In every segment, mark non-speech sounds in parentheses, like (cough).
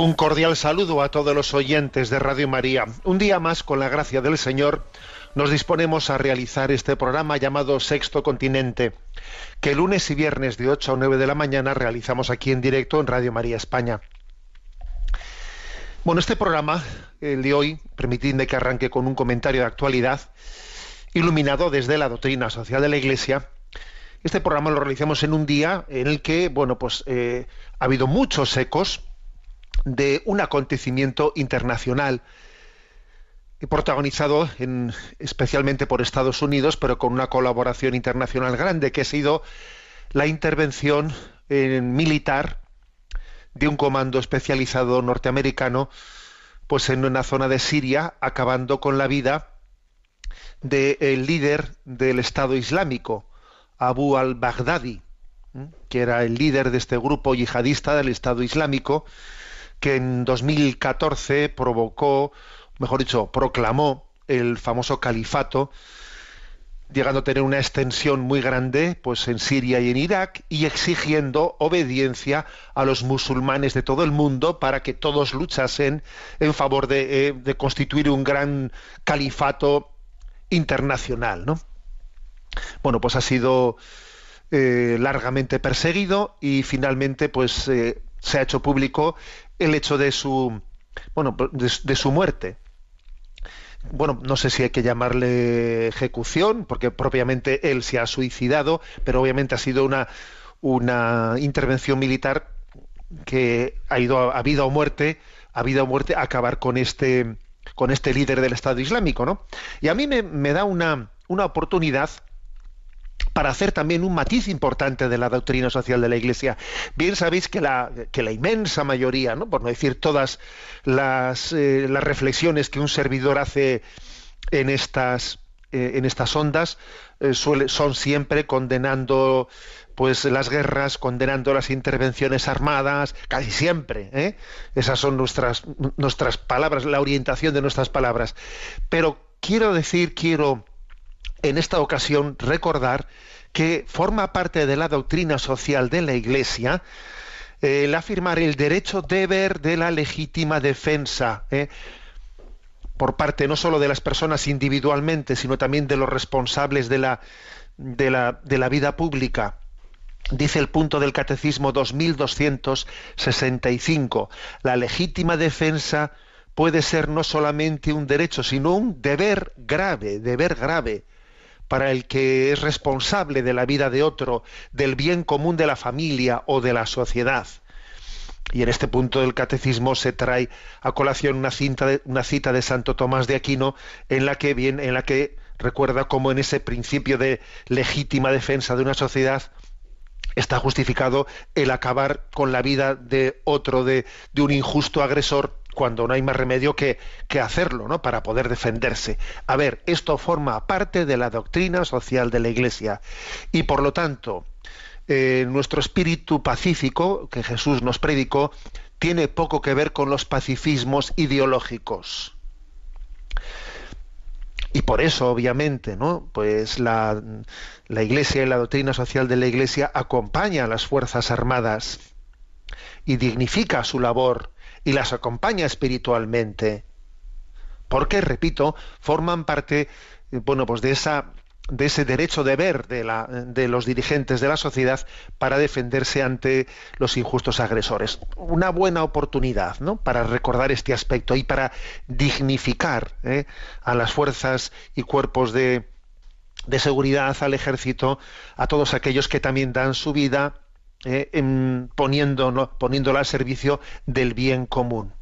Un cordial saludo a todos los oyentes de Radio María. Un día más, con la gracia del Señor, nos disponemos a realizar este programa llamado Sexto Continente, que lunes y viernes de 8 a 9 de la mañana realizamos aquí en directo en Radio María España. Bueno, este programa, el de hoy, permitidme que arranque con un comentario de actualidad, iluminado desde la doctrina social de la Iglesia. Este programa lo realizamos en un día en el que, bueno, pues eh, ha habido muchos ecos de un acontecimiento internacional protagonizado en- especialmente por Estados Unidos, pero con una colaboración internacional grande, que ha sido la intervención eh, militar de un comando especializado norteamericano, pues en una zona de Siria, acabando con la vida del líder del Estado Islámico, Abu al-Baghdadi, que era el líder de este grupo yihadista del Estado Islámico, que en 2014 provocó, mejor dicho, proclamó el famoso califato, llegando a tener una extensión muy grande pues en Siria y en Irak y exigiendo obediencia a los musulmanes de todo el mundo para que todos luchasen en favor de, eh, de constituir un gran califato internacional, ¿no? Bueno, pues ha sido eh, largamente perseguido y finalmente pues eh, se ha hecho público el hecho de su bueno de, su muerte. Bueno no sé si hay que llamarle ejecución porque propiamente él se ha suicidado pero obviamente ha sido una una intervención militar que ha ido a, a vida o muerte a vida o muerte a acabar con este con este líder del Estado Islámico no y a mí me, me da una una oportunidad para hacer también un matiz importante de la doctrina social de la Iglesia. Bien sabéis que la, inmensa mayoría, por no decir todas las, eh, las reflexiones que un servidor hace en estas, eh, ondas, eh, son siempre condenando pues las guerras, condenando las intervenciones armadas, casi siempre. ¿eh? Esas son nuestras palabras, la orientación de nuestras palabras. Pero quiero decir, quiero en esta ocasión recordar que forma parte de la doctrina social de la Iglesia el afirmar el derecho deber de la legítima defensa ¿eh? por parte no solo de las personas individualmente, sino también de los responsables de la, de la, de la vida pública. Dice el punto del Catecismo 2265, la legítima defensa puede ser no solamente un derecho, sino un deber grave, deber grave para el que es responsable de la vida de otro, del bien común de la familia o de la sociedad. Y en este punto del catecismo se trae a colación una, cita de Santo Tomás de Aquino en la que bien, en la que recuerda cómo en ese principio de legítima defensa de una sociedad está justificado el acabar con la vida de otro, de un injusto agresor, cuando no hay más remedio que, que hacerlo, ¿no? Para poder defenderse. A ver, esto forma parte de la doctrina social de la Iglesia. Y por lo tanto, eh, nuestro espíritu pacífico que Jesús nos predicó tiene poco que ver con los pacifismos ideológicos. Y por eso, obviamente, ¿no? Pues la, la Iglesia y la doctrina social de la Iglesia acompaña a las Fuerzas Armadas y dignifica su labor y las acompaña espiritualmente. Porque, repito, forman parte, bueno, pues de esa de ese derecho de ver de, la, de, los dirigentes de la sociedad para defenderse ante los injustos agresores. Una buena oportunidad ¿no? para recordar este aspecto y para dignificar ¿eh? a las fuerzas y cuerpos de, de, seguridad, al ejército, a todos aquellos que también dan su vida ¿eh? en, poniéndolo, poniéndola al servicio del bien común.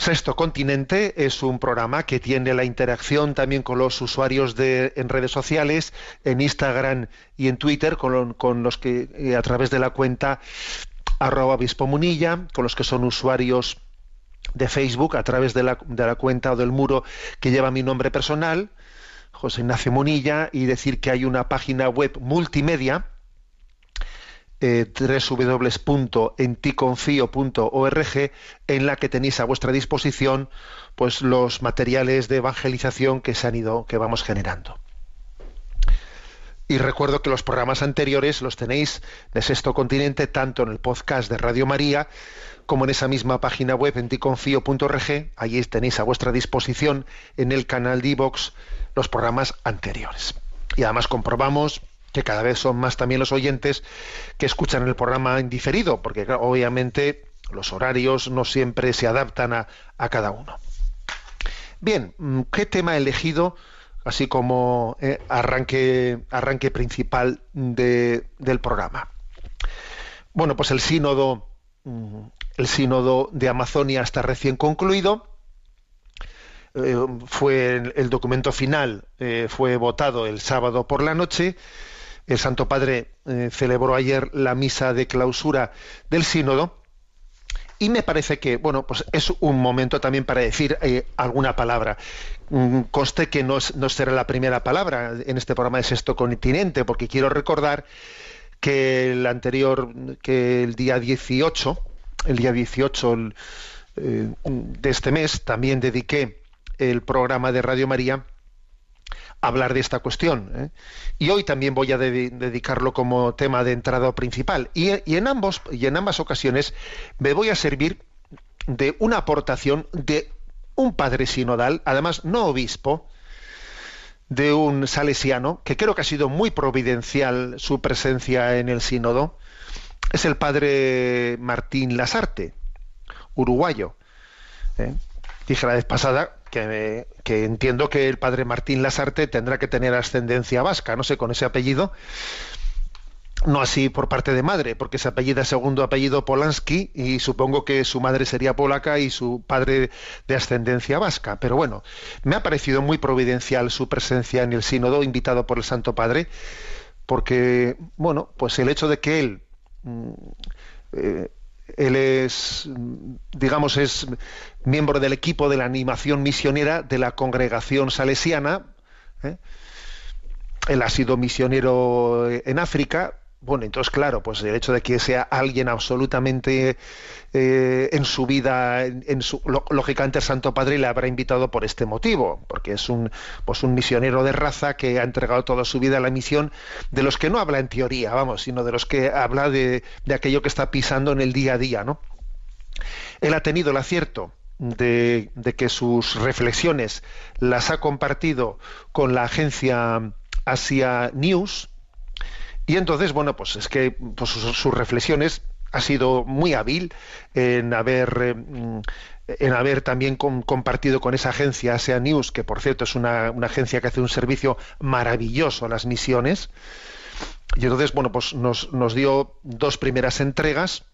Sexto Continente es un programa que tiene la interacción también con los usuarios de, en redes sociales, en Instagram y en Twitter, con, con los que eh, a través de la cuenta arroba munilla, con los que son usuarios de Facebook a través de la, de la cuenta o del muro que lleva mi nombre personal, José Ignacio Munilla, y decir que hay una página web multimedia eh, en la que tenéis a vuestra disposición pues los materiales de evangelización que se han ido que vamos generando. Y recuerdo que los programas anteriores los tenéis de Sexto Continente tanto en el podcast de Radio María como en esa misma página web enticonfio.org. Allí tenéis a vuestra disposición en el canal de los programas anteriores. Y además comprobamos que cada vez son más también los oyentes que escuchan el programa en diferido, porque obviamente los horarios no siempre se adaptan a, cada uno. Bien, mm, ¿qué tema he elegido? Así como eh, arranque, arranque principal de, del programa. Bueno, pues el sínodo, mm, el sínodo de Amazonia está recién concluido. Eh, fue el, documento final eh, fue votado el sábado por la noche el Santo Padre eh, celebró ayer la misa de clausura del sínodo y me parece que bueno pues es un momento también para decir eh, alguna palabra. Mm, conste que no, no, será la primera palabra en este programa de sexto continente porque quiero recordar que el anterior que el día 18 el día 18 eh, de este mes también dediqué el programa de Radio María hablar de esta cuestión. ¿eh? Y hoy también voy a dedicarlo como tema de entrada principal. Y, en ambos, y en ambas ocasiones me voy a servir de una aportación de un padre sinodal, además no obispo, de un salesiano, que creo que ha sido muy providencial su presencia en el sínodo, es el padre Martín Lasarte, uruguayo. ¿eh? Dije la vez pasada que, entiendo que el padre Martín Lasarte tendrá que tener ascendencia vasca, no sé, con ese apellido. No así por parte de madre, porque se apellida segundo apellido Polanski y supongo que su madre sería polaca y su padre de ascendencia vasca. Pero bueno, me ha parecido muy providencial su presencia en el sínodo invitado por el Santo Padre, porque, bueno, pues el hecho de que él mm, eh, él es, digamos, es miembro del equipo de la animación misionera de la congregación salesiana. ¿eh? Él ha sido misionero en África, bueno, entonces, claro, pues el hecho de que sea alguien absolutamente eh, en su vida, en, su, lógicamente el Santo Padre le habrá invitado por este motivo, porque es un, pues un misionero de raza que ha entregado toda su vida a la misión, de los que no habla en teoría, vamos, sino de los que habla de, aquello que está pisando en el día a día, ¿no? Él ha tenido el acierto de que sus reflexiones las ha compartido con la agencia Asia News, y entonces, bueno, pues es que pues, sus, reflexiones ha sido muy hábil en haber eh, en haber también compartido con esa agencia Asia News, que por cierto es una, una, agencia que hace un servicio maravilloso a las misiones. Y entonces, bueno, pues nos, nos dio dos primeras entregas.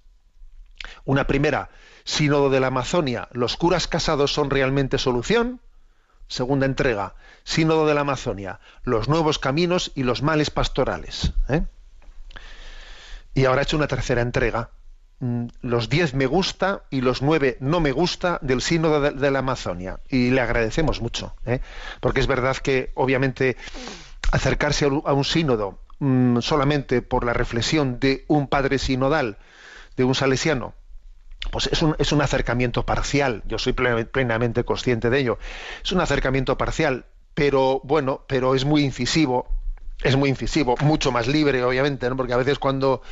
Una primera, Sínodo de la Amazonia, ¿los curas casados son realmente solución? Segunda entrega, Sínodo de la Amazonia, los nuevos caminos y los males pastorales. ¿eh? Y ahora ha hecho una tercera entrega, mm, los diez me gusta y los nueve no me gusta del Sínodo de, la Amazonia. Y le agradecemos mucho, ¿eh? porque es verdad que obviamente acercarse a un sínodo mm, solamente por la reflexión de un padre sinodal, de un salesiano, pues es un, es un acercamiento parcial, yo soy plenamente consciente de ello, es un acercamiento parcial, pero bueno, pero es muy incisivo, es muy incisivo, mucho más libre, obviamente, ¿no? porque a veces cuando,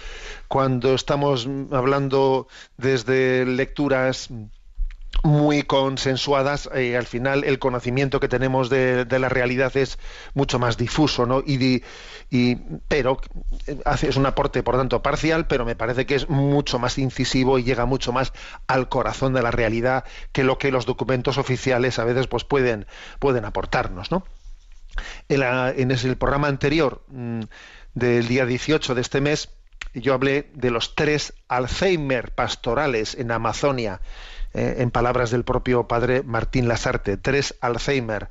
cuando estamos hablando desde lecturas muy consensuadas, eh, al final el conocimiento que tenemos de, la realidad es mucho más difuso, ¿no? Y, y pero eh, hace, es un aporte, por tanto, parcial, pero me parece que es mucho más incisivo y llega mucho más al corazón de la realidad que lo que los documentos oficiales a veces pues pueden, pueden aportarnos, ¿no? En, en el programa anterior mm, del día 18 de este mes, yo hablé de los tres Alzheimer pastorales en Amazonia eh, en palabras del propio padre Martín Lasarte, tres Alzheimer.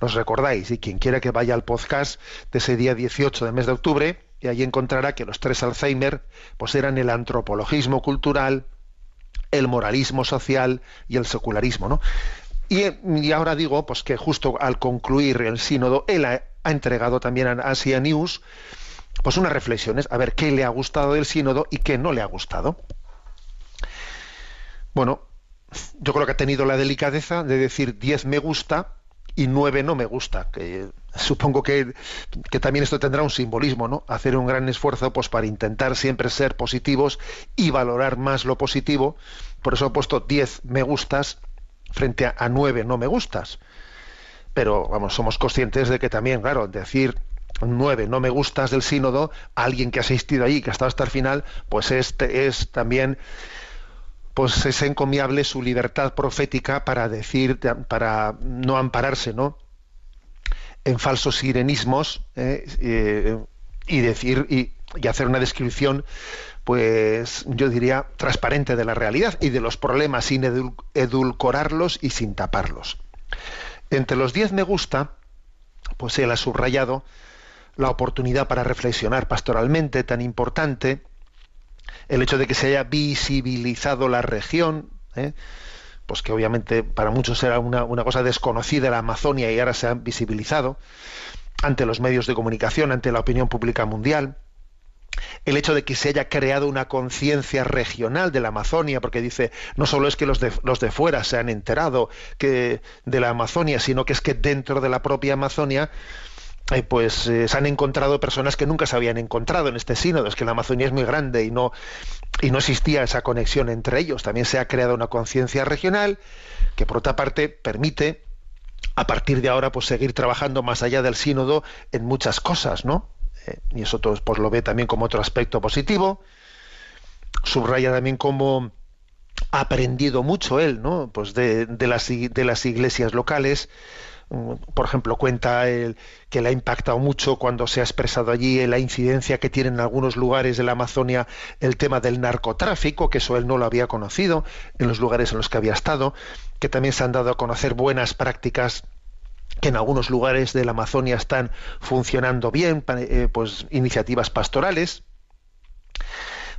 Los recordáis, y quien quiera que vaya al podcast de ese día 18 del mes de octubre, y ahí encontrará que los tres Alzheimer pues eran el antropologismo cultural, el moralismo social y el secularismo, ¿no? Y, ahora digo pues que justo al concluir el sínodo, él ha, entregado también a Asia News pues unas reflexiones, a ver qué le ha gustado del sínodo y qué no le ha gustado. Bueno, yo creo que ha tenido la delicadeza de decir 10 me gusta y 9 no me gusta, que supongo que, también esto tendrá un simbolismo, ¿no? Hacer un gran esfuerzo pues para intentar siempre ser positivos y valorar más lo positivo. Por eso he puesto 10 me gustas frente a, 9 no me gustas. Pero vamos, somos conscientes de que también, claro, decir 9 no me gustas del sínodo, alguien que ha asistido allí, que ha estado hasta el final, pues este es también pues es encomiable su libertad profética para decir, para no ampararse, ¿no? en falsos sirenismos eh, eh, y decir y, hacer una descripción pues yo diría transparente de la realidad y de los problemas sin edulcorarlos y sin taparlos. Entre los diez me gusta, pues él ha subrayado la oportunidad para reflexionar pastoralmente tan importante, el hecho de que se haya visibilizado la región, ¿eh? pues que obviamente para muchos era una, una, cosa desconocida la Amazonia y ahora se ha visibilizado ante los medios de comunicación, ante la opinión pública mundial. El hecho de que se haya creado una conciencia regional de la Amazonia, porque dice, no solo es que los de, los de fuera se han enterado que, de la Amazonia, sino que es que dentro de la propia Amazonia eh, pues eh, se han encontrado personas que nunca se habían encontrado en este sínodo. Es que la Amazonía es muy grande y no, y no existía esa conexión entre ellos. También se ha creado una conciencia regional que, por otra parte, permite a partir de ahora pues seguir trabajando más allá del sínodo en muchas cosas, ¿no? Eh, y eso pues lo ve también como otro aspecto positivo. Subraya también cómo ha aprendido mucho él, ¿no? Pues de, de, las, de las iglesias locales por ejemplo, cuenta el, que le ha impactado mucho cuando se ha expresado allí la incidencia que tiene en algunos lugares de la Amazonia el tema del narcotráfico, que eso él no lo había conocido en los lugares en los que había estado, que también se han dado a conocer buenas prácticas que en algunos lugares de la Amazonia están funcionando bien, eh, pues iniciativas pastorales.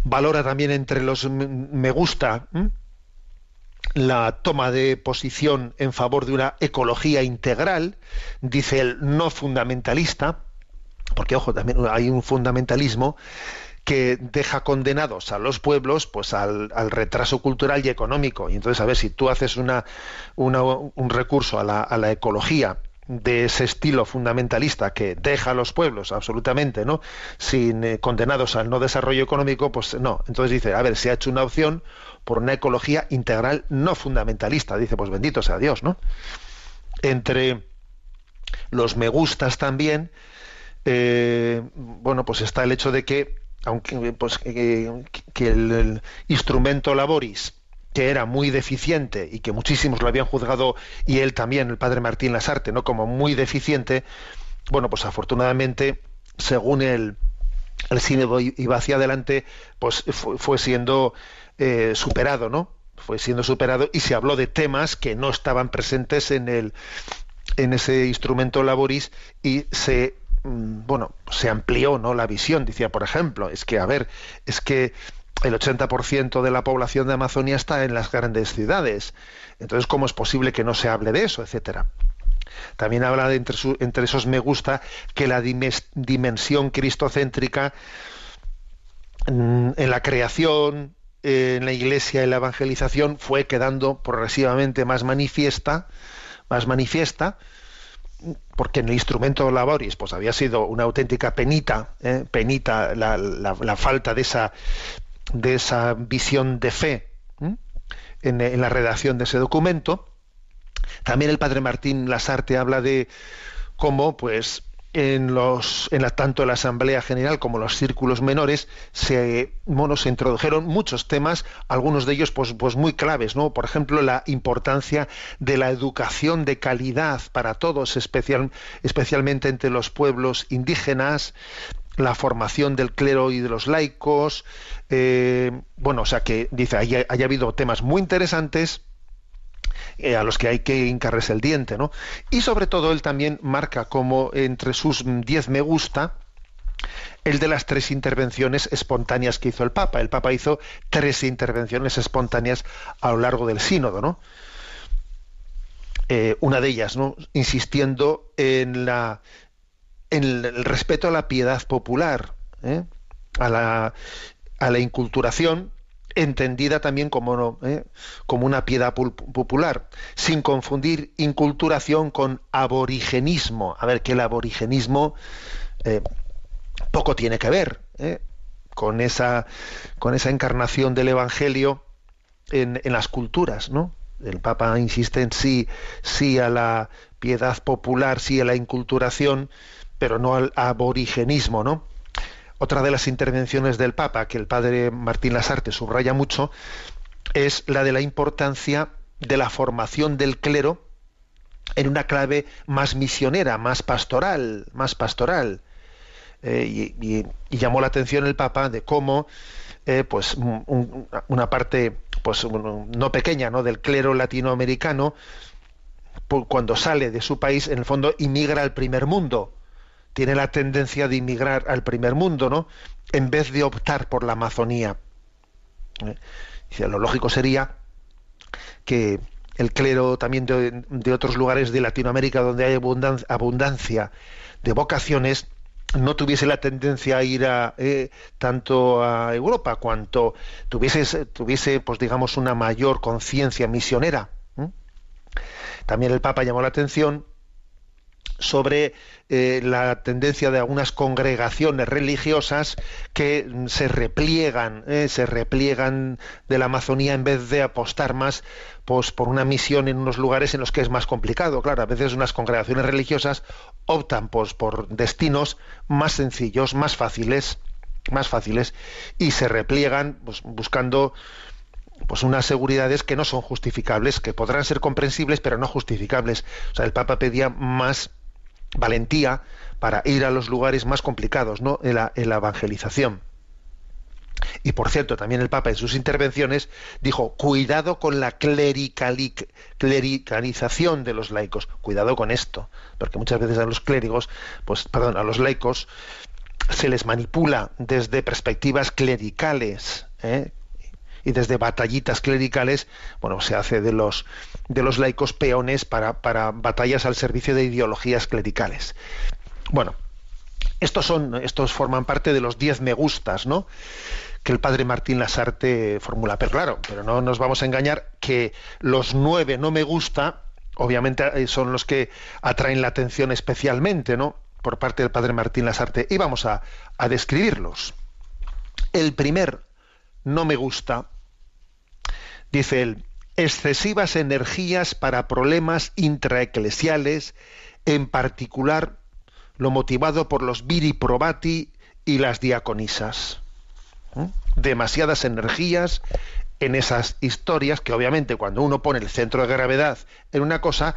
Valora también entre los me gusta la toma de posición en favor de una ecología integral, dice el no fundamentalista, porque ojo, también hay un fundamentalismo que deja condenados a los pueblos pues al, retraso cultural y económico. Y entonces, a ver, si tú haces una, un recurso a la, a la ecología de ese estilo fundamentalista que deja a los pueblos absolutamente no sin eh, condenados al no desarrollo económico pues no entonces dice a ver se ha hecho una opción por una ecología integral no fundamentalista. Dice, pues bendito sea Dios, ¿no? Entre los me gustas también, eh, bueno, pues está el hecho de que, aunque pues, que, el, instrumento laboris, que era muy deficiente y que muchísimos lo habían juzgado, y él también, el padre Martín Lasarte, ¿no? como muy deficiente, bueno, pues afortunadamente, según el, el cine iba hacia adelante, pues fue siendo eh, superado, ¿no? Fue siendo superado y se habló de temas que no estaban presentes en el en ese instrumento laboris y se mm, bueno, se amplió, ¿no? La visión, decía, por ejemplo, es que a ver, es que el 80% de la población de Amazonia está en las grandes ciudades. Entonces, ¿cómo es posible que no se hable de eso, etcétera? También habla de entre, esos me gusta que la dimensión cristocéntrica mm, en la creación, en la iglesia, en la evangelización, fue quedando progresivamente más manifiesta, más manifiesta, porque en el instrumento laboris pues había sido una auténtica penita, ¿eh? penita la, falta de esa, de esa visión de fe ¿eh? en la redacción de ese documento. También el padre Martín Lasarte habla de cómo, pues, en los, en la, tanto en la Asamblea General como los círculos menores se, introdujeron muchos temas, algunos de ellos, pues, pues muy claves, ¿no? Por ejemplo, la importancia de la educación de calidad para todos, especial, especialmente entre los pueblos indígenas, la formación del clero y de los laicos, eh, bueno, o sea que dice, haya, haya habido temas muy interesantes eh, a los que hay que hincarles el diente, ¿no? Y sobre todo él también marca como entre sus 10 me gusta el de las tres intervenciones espontáneas que hizo el Papa. El Papa hizo tres intervenciones espontáneas a lo largo del sínodo, ¿no? Eh, una de ellas, ¿no? Insistiendo en el respeto a la piedad popular, ¿eh? a, la, a la inculturación, entendida también como, ¿eh? como una piedad pul- popular, sin confundir inculturación con aborigenismo. A ver, que el aborigenismo eh, poco tiene que ver ¿eh? con, esa, con esa encarnación del Evangelio en, en las culturas, ¿no? El Papa insiste en sí, sí a la piedad popular, sí a la inculturación, pero no al aborigenismo, ¿no? Otra de las intervenciones del Papa que el padre Martín Lasarte subraya mucho es la de la importancia de la formación del clero en una clave más misionera, más pastoral, más pastoral. Eh, y, llamó la atención el Papa de cómo eh, pues un- un- una parte pues no pequeña ¿no? del clero latinoamericano cuando sale de su país en el fondo inmigra al primer mundo tiene la tendencia de inmigrar al primer mundo no en vez de optar por la Amazonía Eh, lo lógico sería que el clero también de, otros lugares de Latinoamérica donde hay abundan- abundancia de vocaciones no tuviese la tendencia a ir a, eh, tanto a Europa cuanto tuviese, tuviese pues digamos una mayor conciencia misionera. ¿eh? También el Papa llamó la atención sobre eh, la tendencia de algunas congregaciones religiosas que se repliegan, eh, se repliegan de la Amazonía en vez de apostar más pues, por una misión en unos lugares en los que es más complicado. Claro, a veces unas congregaciones religiosas optan pues, por destinos más sencillos, más fáciles, más fáciles, y se repliegan pues, buscando pues unas seguridades que no son justificables, que podrán ser comprensibles, pero no justificables. O sea, el Papa pedía más valentía para ir a los lugares más complicados, ¿no? En la, evangelización. Y por cierto, también el Papa en sus intervenciones dijo, cuidado con la clericali- clericalización de los laicos, cuidado con esto, porque muchas veces a los clérigos, pues, perdón, a los laicos se les manipula desde perspectivas clericales, ¿eh? Y desde batallitas clericales, bueno, se hace de los de los laicos peones para, para batallas al servicio de ideologías clericales. Bueno, estos son, estos forman parte de los 10 me gustas, ¿no? que el padre Martín Lasarte formula. Pero claro, pero no nos vamos a engañar que los nueve no me gusta, obviamente eh, son los que atraen la atención especialmente, ¿no? Por parte del padre Martín Lasarte. Y vamos a, a describirlos. El primer no me gusta, dice él, excesivas energías para problemas intraeclesiales, en particular lo motivado por los viri probati y las diaconisas. ¿eh? Demasiadas energías en esas historias que obviamente cuando uno pone el centro de gravedad en una cosa,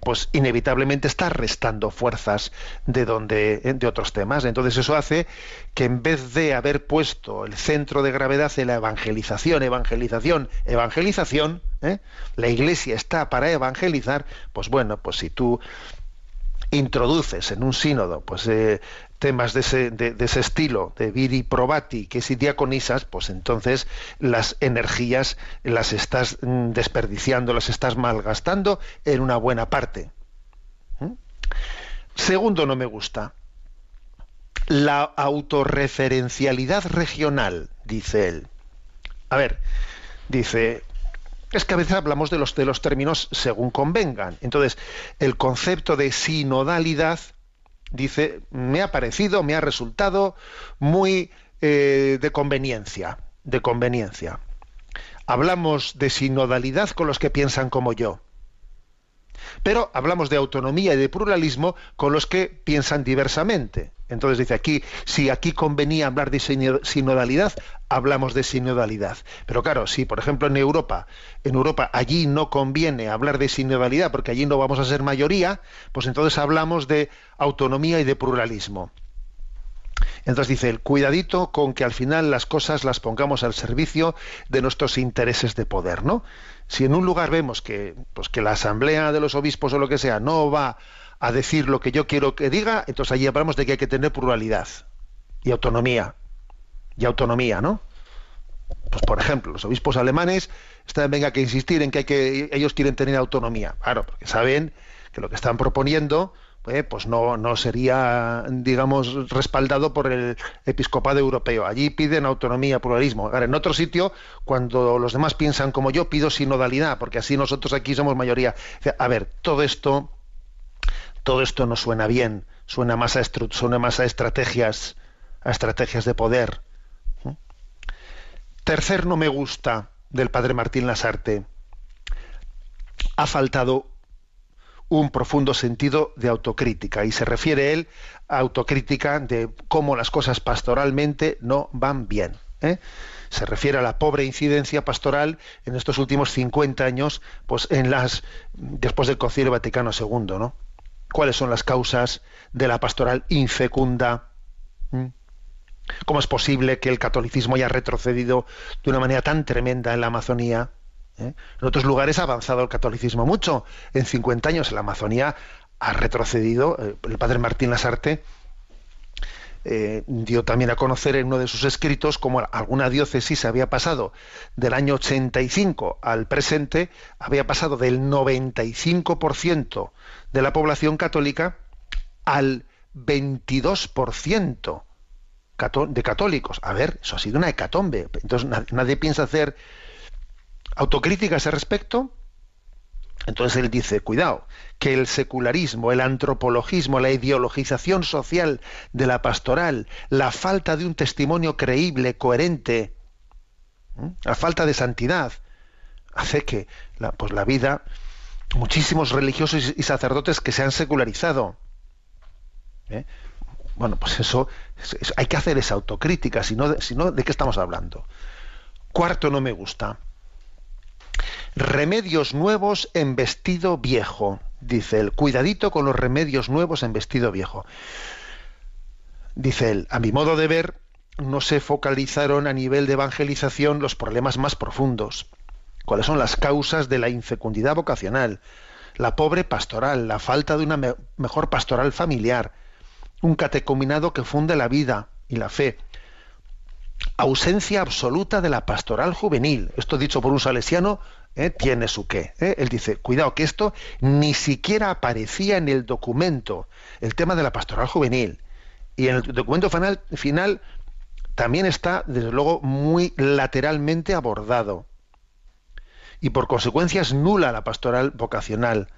pues inevitablemente está restando fuerzas de donde de otros temas. Entonces eso hace que en vez de haber puesto el centro de gravedad en la evangelización, evangelización, evangelización, ¿eh? la Iglesia está para evangelizar, pues bueno, pues si tú introduces en un sínodo pues eh, temas de ese, estilo de viri probati que si diaconisas pues entonces las energías las estás mm, desperdiciando las estás malgastando en una buena parte Segundo, no me gusta. La autorreferencialidad regional, dice él. A ver, dice, es que a veces hablamos de los, de los términos según convengan. Entonces, el concepto de sinodalidad, dice, me ha parecido, me ha resultado muy eh, de conveniencia, de conveniencia. Hablamos de sinodalidad con los que piensan como yo. Pero hablamos de autonomía y de pluralismo con los que piensan diversamente. Entonces dice aquí, si aquí convenía hablar de sinodalidad, hablamos de sinodalidad. Pero claro, si por ejemplo en Europa, en Europa allí no conviene hablar de sinodalidad porque allí no vamos a ser mayoría, pues entonces hablamos de autonomía y de pluralismo. Entonces dice, el cuidadito con que al final las cosas las pongamos al servicio de nuestros intereses de poder, ¿no? Si en un lugar vemos que, pues que la asamblea de los obispos o lo que sea no va a decir lo que yo quiero que diga, entonces allí hablamos de que hay que tener pluralidad y autonomía. Y autonomía, ¿no? Pues por ejemplo, los obispos alemanes están venga que insistir en que, hay que ellos quieren tener autonomía. Claro, porque saben que lo que están proponiendo eh, pues no, no sería, digamos, respaldado por el episcopado europeo. Allí piden autonomía, pluralismo. En otro sitio, cuando los demás piensan como yo, pido sinodalidad, porque así nosotros aquí somos mayoría. A ver, todo esto, todo esto no suena bien, suena más a, suena más a estrategias, a estrategias de poder. Tercer no me gusta del padre Martín Lasarte. Ha faltado un profundo sentido de autocrítica y se refiere él a autocrítica de cómo las cosas pastoralmente no van bien. ¿eh? Se refiere a la pobre incidencia pastoral en estos últimos 50 años, pues en las después del Concilio Vaticano II, ¿no? ¿Cuáles son las causas de la pastoral infecunda? ¿Mm? ¿Cómo es posible que el catolicismo haya retrocedido de una manera tan tremenda en la Amazonía? ¿Eh? En otros lugares ha avanzado el catolicismo mucho. En 50 años en la Amazonía ha retrocedido. Eh, el padre Martín Lasarte eh, dio también a conocer en uno de sus escritos cómo alguna diócesis había pasado del año 85 al presente, había pasado del 95% de la población católica al 22% de católicos. A ver, eso ha sido una hecatombe. Entonces nadie piensa hacer autocrítica a ese respecto? Entonces él dice, cuidado, que el secularismo, el antropologismo, la ideologización social de la pastoral, la falta de un testimonio creíble, coherente, la falta de santidad, hace que la, pues la vida, muchísimos religiosos y sacerdotes que se han secularizado. ¿eh? Bueno, pues eso, hay que hacer esa autocrítica, si no, ¿de qué estamos hablando? Cuarto, no me gusta Remedios nuevos en vestido viejo, dice él. Cuidadito con los remedios nuevos en vestido viejo. Dice él, a mi modo de ver, no se focalizaron a nivel de evangelización los problemas más profundos. ¿Cuáles son las causas de la infecundidad vocacional? La pobre pastoral, la falta de una mejor pastoral familiar, un catecuminado que funde la vida y la fe, ausencia absoluta de la pastoral juvenil. Esto dicho por un salesiano ¿eh? tiene su qué. ¿eh? Él dice, cuidado, que esto ni siquiera aparecía en el documento, el tema de la pastoral juvenil. Y en el documento final, final también está, desde luego, muy lateralmente abordado. Y por consecuencia es nula la pastoral vocacional.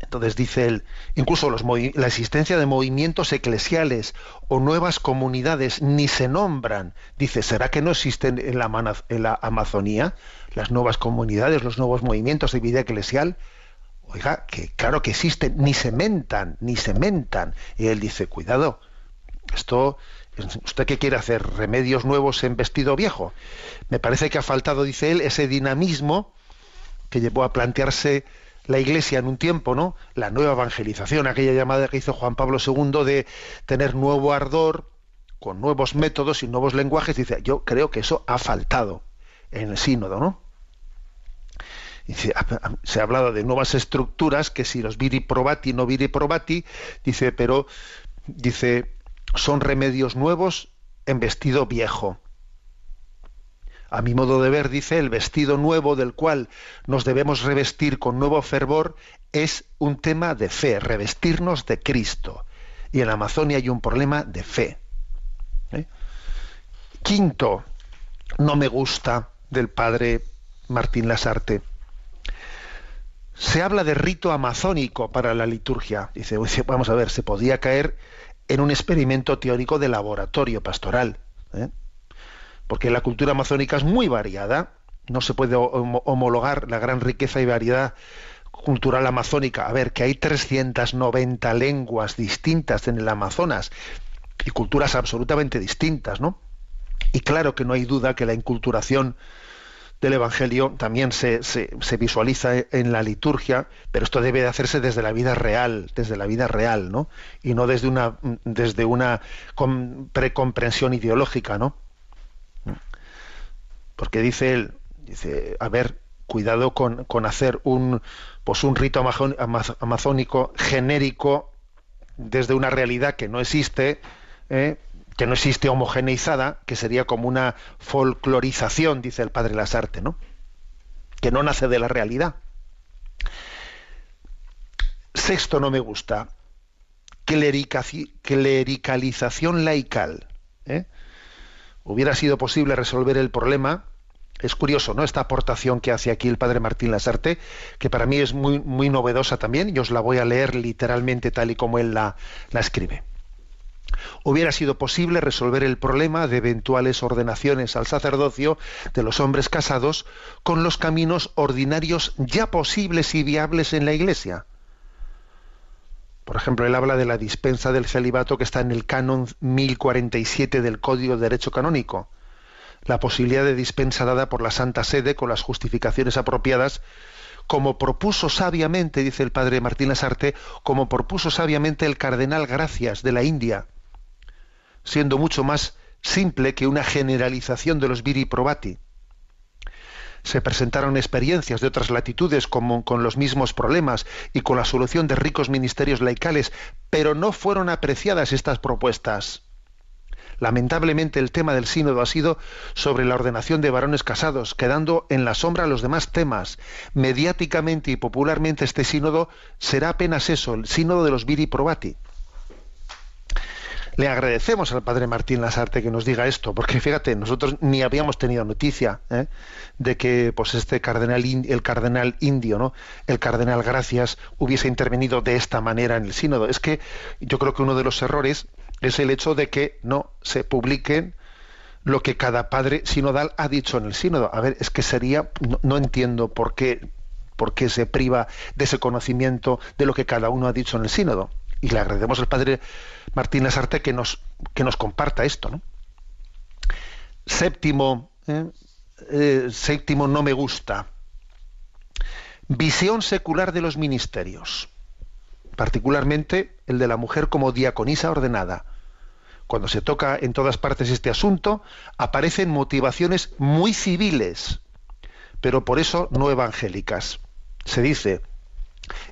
Entonces dice él, incluso la existencia de movimientos eclesiales o nuevas comunidades ni se nombran. Dice, ¿será que no existen en la, en la Amazonía las nuevas comunidades, los nuevos movimientos de vida eclesial? Oiga, que claro que existen, ni se mentan, ni se mentan. Y él dice, cuidado, esto, ¿usted qué quiere hacer? ¿Remedios nuevos en vestido viejo? Me parece que ha faltado, dice él, ese dinamismo que llevó a plantearse la Iglesia en un tiempo, ¿no? La nueva evangelización, aquella llamada que hizo Juan Pablo II de tener nuevo ardor, con nuevos métodos y nuevos lenguajes, dice, yo creo que eso ha faltado en el sínodo, ¿no? Dice, se ha hablado de nuevas estructuras, que si los viri probati, no viri probati, dice, pero dice, son remedios nuevos en vestido viejo. A mi modo de ver, dice, el vestido nuevo del cual nos debemos revestir con nuevo fervor es un tema de fe, revestirnos de Cristo. Y en la Amazonia hay un problema de fe. ¿eh? Quinto, no me gusta del padre Martín Lasarte. Se habla de rito amazónico para la liturgia. Dice, vamos a ver, se podía caer en un experimento teórico de laboratorio pastoral. ¿eh? Porque la cultura amazónica es muy variada. No se puede homologar la gran riqueza y variedad cultural amazónica. A ver, que hay 390 lenguas distintas en el Amazonas y culturas absolutamente distintas, ¿no? Y claro que no hay duda que la inculturación del Evangelio también se, visualiza en la liturgia, pero esto debe de hacerse desde la vida real, desde la vida real, ¿no? Y no desde una, desde una precomprensión ideológica, ¿no? Porque dice él, dice, a ver, cuidado con, con hacer un, pues un rito amazónico genérico desde una realidad que no existe, ¿eh? que no existe homogeneizada, que sería como una folclorización, dice el padre Lasarte, ¿no? Que no nace de la realidad. Sexto no me gusta. Clericalización laical. ¿eh? Hubiera sido posible resolver el problema. Es curioso, ¿no? Esta aportación que hace aquí el padre Martín Lasarte, que para mí es muy, muy novedosa también, y os la voy a leer literalmente tal y como él la, la escribe hubiera sido posible resolver el problema de eventuales ordenaciones al sacerdocio de los hombres casados con los caminos ordinarios ya posibles y viables en la Iglesia. Por ejemplo, él habla de la dispensa del celibato que está en el canon 1047 del Código de Derecho Canónico, la posibilidad de dispensa dada por la Santa Sede con las justificaciones apropiadas como propuso sabiamente, dice el padre Martín Lasarte, como propuso sabiamente el cardenal Gracias de la India, siendo mucho más simple que una generalización de los viri probati. Se presentaron experiencias de otras latitudes como con los mismos problemas y con la solución de ricos ministerios laicales, pero no fueron apreciadas estas propuestas. Lamentablemente el tema del sínodo ha sido sobre la ordenación de varones casados, quedando en la sombra los demás temas. Mediáticamente y popularmente este sínodo será apenas eso, el sínodo de los viri probati. Le agradecemos al padre Martín Lasarte que nos diga esto, porque fíjate, nosotros ni habíamos tenido noticia ¿eh? de que pues este cardenal el cardenal indio, ¿no? El cardenal Gracias hubiese intervenido de esta manera en el sínodo. Es que yo creo que uno de los errores es el hecho de que no se publiquen lo que cada padre sinodal ha dicho en el sínodo. A ver, es que sería no, entiendo por qué por qué se priva de ese conocimiento de lo que cada uno ha dicho en el sínodo y le agradecemos al padre Martín Lasarte que nos, que nos comparta esto. ¿no? Séptimo, ¿eh? Eh, séptimo no me gusta. Visión secular de los ministerios, particularmente el de la mujer como diaconisa ordenada. Cuando se toca en todas partes este asunto, aparecen motivaciones muy civiles, pero por eso no evangélicas. Se dice,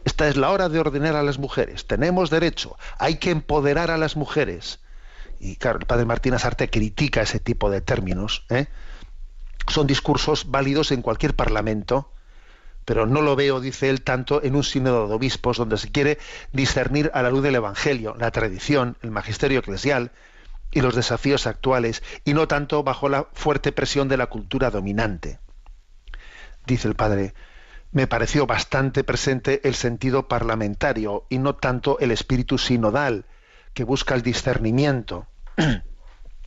esta es la hora de ordenar a las mujeres. Tenemos derecho. Hay que empoderar a las mujeres. Y claro, el padre Martín Asarte critica ese tipo de términos. ¿eh? Son discursos válidos en cualquier parlamento, pero no lo veo, dice él, tanto en un sínodo de obispos donde se quiere discernir a la luz del Evangelio, la tradición, el magisterio eclesial y los desafíos actuales, y no tanto bajo la fuerte presión de la cultura dominante. Dice el padre me pareció bastante presente el sentido parlamentario y no tanto el espíritu sinodal que busca el discernimiento. (clears throat)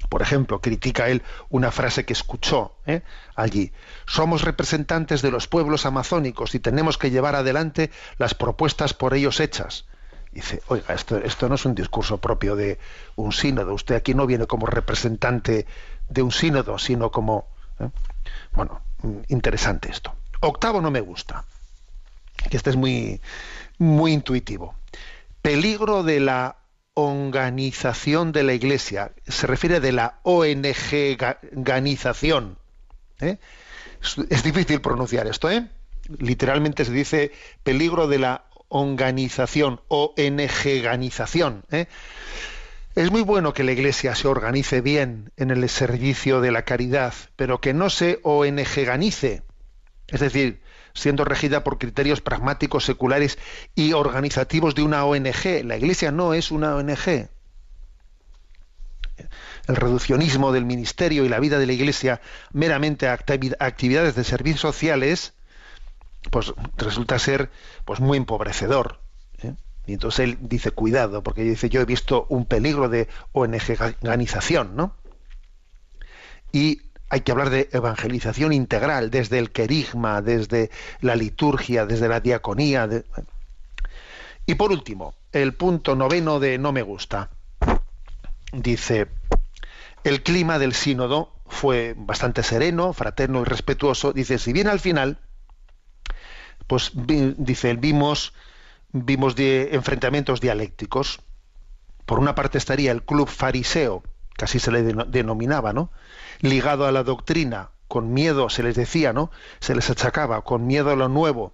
Por ejemplo, critica él una frase que escuchó ¿eh? allí. Somos representantes de los pueblos amazónicos y tenemos que llevar adelante las propuestas por ellos hechas. Dice, oiga, esto, no es un discurso propio de un sínodo. Usted aquí no viene como representante de un sínodo, sino como... ¿eh? Bueno, interesante esto. Octavo no me gusta. Que este es muy, muy intuitivo. Peligro de la organización de la Iglesia. Se refiere de la ONG-ganización. ¿eh? Es, difícil pronunciar esto, ¿eh? Literalmente se dice peligro de la organización, ONG-ganización. ¿eh? Es muy bueno que la Iglesia se organice bien en el servicio de la caridad, pero que no se ONG-ganice, es decir, siendo regida por criterios pragmáticos, seculares y organizativos de una ONG. La Iglesia no es una ONG. El reduccionismo del ministerio y la vida de la Iglesia meramente a actividades de servicios sociales, pues resulta ser pues muy empobrecedor. ¿eh? Y entonces él dice, cuidado, porque dice, yo he visto un peligro de ONG-ganización, ¿no? Y hay que hablar de evangelización integral, desde el querigma, desde la liturgia, desde la diaconía. Y por último, el punto noveno de no me gusta. Dice, el clima del sínodo fue bastante sereno, fraterno y respetuoso. Dice, si bien al final, pues dice, vimos vimos enfrentamientos dialécticos. Por una parte estaría el club fariseo, así se le denominaba, ¿no? Ligado a la doctrina, con miedo se les decía, ¿no? Se les achacaba, con miedo a lo nuevo,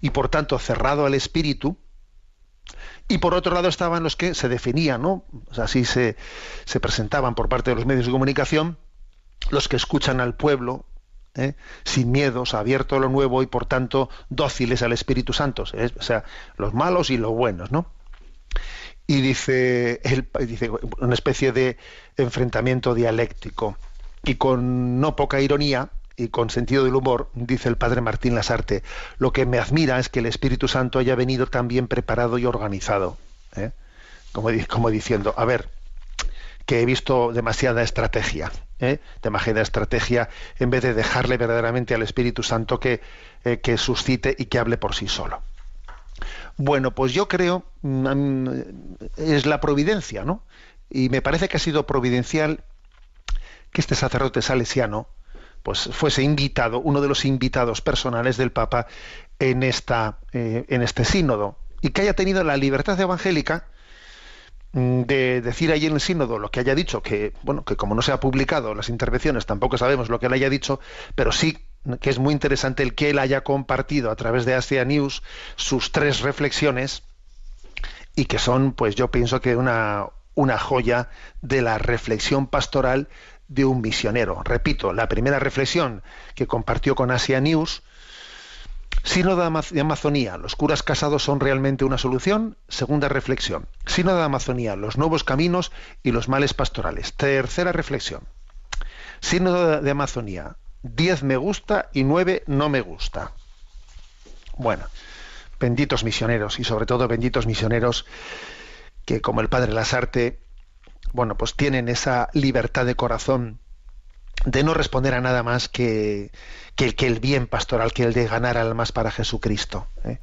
y por tanto cerrado al espíritu. Y por otro lado estaban los que se definían, ¿no? así se, se presentaban por parte de los medios de comunicación, los que escuchan al pueblo, ¿eh? sin miedos, abiertos a lo nuevo y por tanto dóciles al Espíritu Santo, o sea, los malos y los buenos, ¿no? Y dice, él, dice una especie de enfrentamiento dialéctico. Y con no poca ironía y con sentido del humor, dice el padre Martín Lasarte, lo que me admira es que el Espíritu Santo haya venido tan bien preparado y organizado. ¿eh? Como, como diciendo, a ver, que he visto demasiada estrategia, ¿eh? demasiada estrategia, en vez de dejarle verdaderamente al Espíritu Santo que, eh, que suscite y que hable por sí solo. Bueno, pues yo creo, mm, es la providencia, ¿no? Y me parece que ha sido providencial que este sacerdote salesiano, pues fuese invitado, uno de los invitados personales del Papa en, esta, eh, en este sínodo, y que haya tenido la libertad evangélica Mm, de decir ahí en el sínodo lo que haya dicho, que bueno, que como no se ha publicado las intervenciones, tampoco sabemos lo que él haya dicho, pero sí que es muy interesante el que él haya compartido a través de Asia News sus tres reflexiones y que son, pues yo pienso que una, una joya de la reflexión pastoral de un misionero. Repito, la primera reflexión que compartió con Asia News Sínodo de Amazonía, ¿los curas casados son realmente una solución? Segunda reflexión. Sínodo de Amazonía, los nuevos caminos y los males pastorales. Tercera reflexión. Sínodo de Amazonía, diez me gusta y nueve no me gusta. Bueno, benditos misioneros y sobre todo benditos misioneros que como el Padre Lasarte, bueno, pues tienen esa libertad de corazón de no responder a nada más que, que, el bien pastoral, que el de ganar almas para Jesucristo. ¿eh?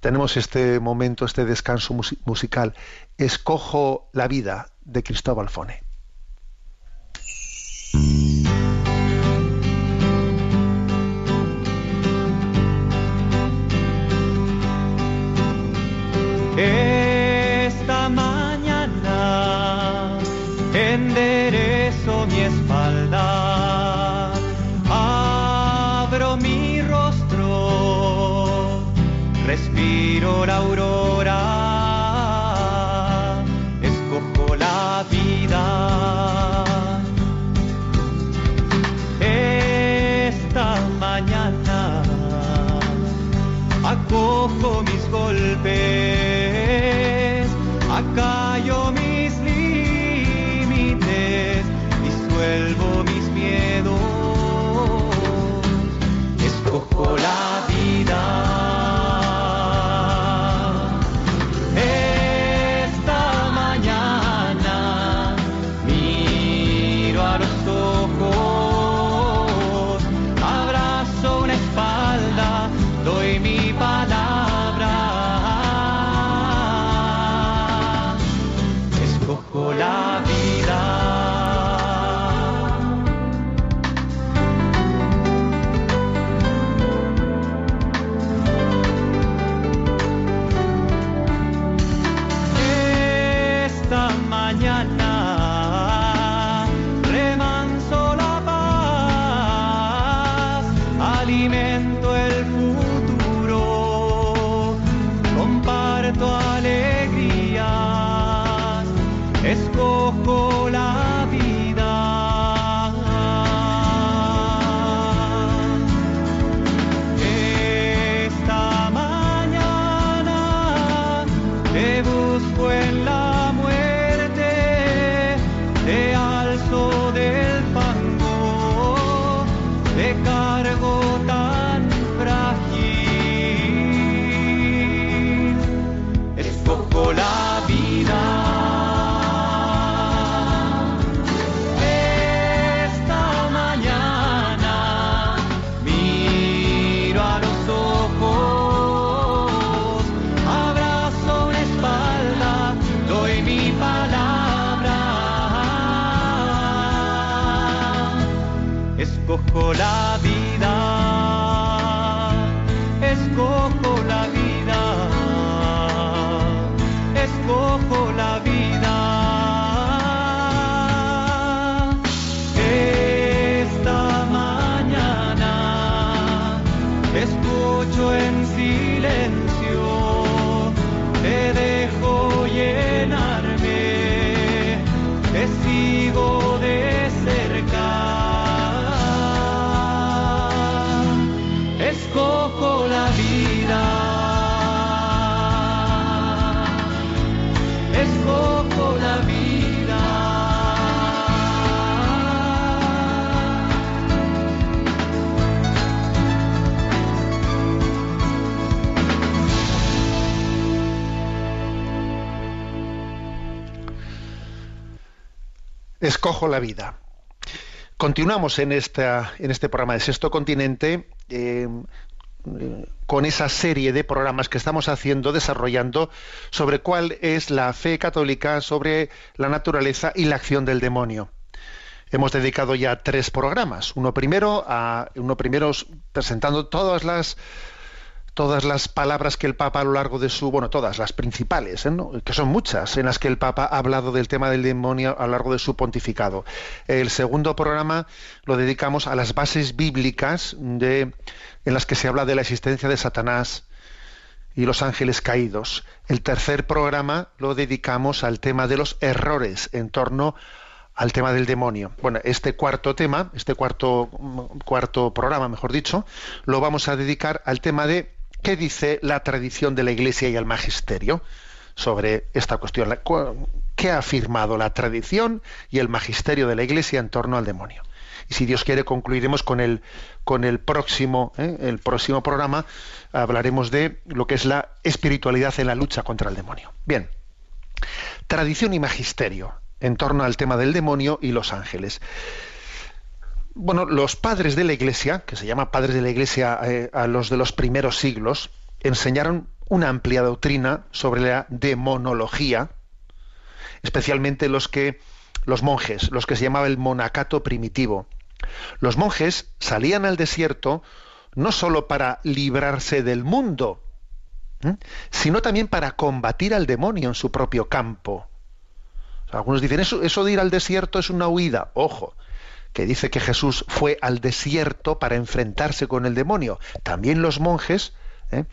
Tenemos este momento, este descanso musical. Escojo la vida de Cristóbal Fone. aurora, aurora. Escojo la vida. Continuamos en, esta, en este programa de Sexto Continente eh, con esa serie de programas que estamos haciendo, desarrollando, sobre cuál es la fe católica sobre la naturaleza y la acción del demonio. Hemos dedicado ya tres programas. Uno primero, a, uno primero presentando todas las todas las palabras que el Papa a lo largo de su, bueno, todas las principales, ¿eh? que son muchas, en las que el Papa ha hablado del tema del demonio a lo largo de su pontificado. El segundo programa lo dedicamos a las bases bíblicas de, en las que se habla de la existencia de Satanás y los ángeles caídos. El tercer programa lo dedicamos al tema de los errores en torno al tema del demonio. Bueno, este cuarto tema, este cuarto, cuarto programa, mejor dicho, lo vamos a dedicar al tema de ¿Qué dice la tradición de la Iglesia y el magisterio sobre esta cuestión? ¿Qué ha afirmado la tradición y el magisterio de la Iglesia en torno al demonio? Y si Dios quiere, concluiremos con el, con el, próximo, ¿eh? el próximo programa. Hablaremos de lo que es la espiritualidad en la lucha contra el demonio. Bien, tradición y magisterio en torno al tema del demonio y los ángeles bueno, los padres de la Iglesia, que se llama padres de la Iglesia eh, a los de los primeros siglos, enseñaron una amplia doctrina sobre la demonología, especialmente los que los monjes, los que se llamaba el monacato primitivo. Los monjes salían al desierto no sólo para librarse del mundo, sino también para combatir al demonio en su propio campo. algunos dicen, eso, eso de ir al desierto es una huida. Ojo, que dice que Jesús fue al desierto para enfrentarse con el demonio. También los monjes ¿eh?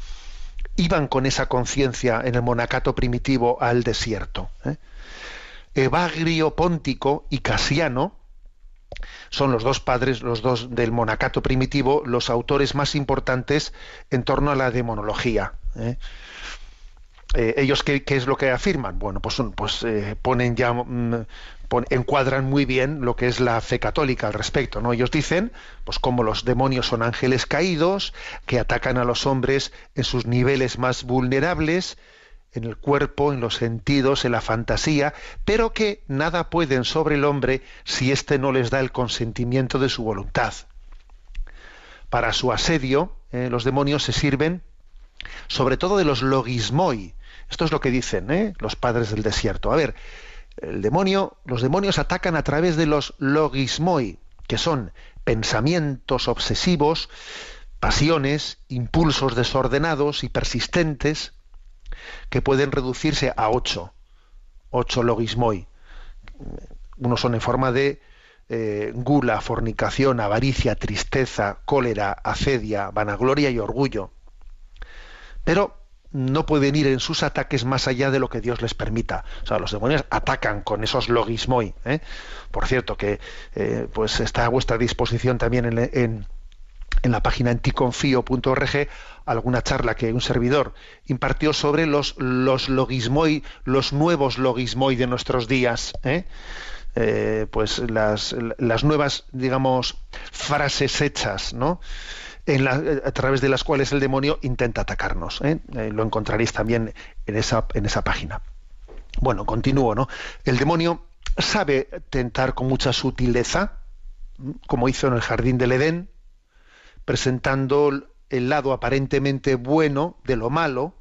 iban con esa conciencia en el monacato primitivo al desierto. ¿eh? Evagrio Póntico y Casiano son los dos padres, los dos del monacato primitivo, los autores más importantes en torno a la demonología. ¿eh? ellos ¿qué, ¿qué, es lo que afirman bueno pues, pues ponen ya mm, encuadran muy bien lo que es la fe católica al respecto. ¿no? Ellos dicen, pues como los demonios son ángeles caídos, que atacan a los hombres en sus niveles más vulnerables, en el cuerpo, en los sentidos, en la fantasía, pero que nada pueden sobre el hombre si éste no les da el consentimiento de su voluntad. Para su asedio, eh, los demonios se sirven sobre todo de los logismoi. Esto es lo que dicen ¿eh? los padres del desierto. A ver, el demonio, los demonios atacan a través de los logismoi, que son pensamientos obsesivos, pasiones, impulsos desordenados y persistentes, que pueden reducirse a ocho, ocho logismoi. Unos son en forma de eh, gula, fornicación, avaricia, tristeza, cólera, acedia, vanagloria y orgullo. Pero no pueden ir en sus ataques más allá de lo que Dios les permita. O sea, los demonios atacan con esos logismoi. ¿eh? Por cierto, que eh, pues está a vuestra disposición también en, en, la página anticonfío.org alguna charla que un servidor impartió sobre los, los logismoi, los nuevos logismoi de nuestros días. Eh, pues las, las, nuevas, digamos, frases hechas, ¿no? A través de las cuales el demonio intenta atacarnos. ¿eh? Eh, lo encontraréis también en esa, en esa página. Bueno, continúo, ¿no? El demonio sabe tentar con mucha sutileza, como hizo en el jardín del Edén, presentando el lado aparentemente bueno de lo malo,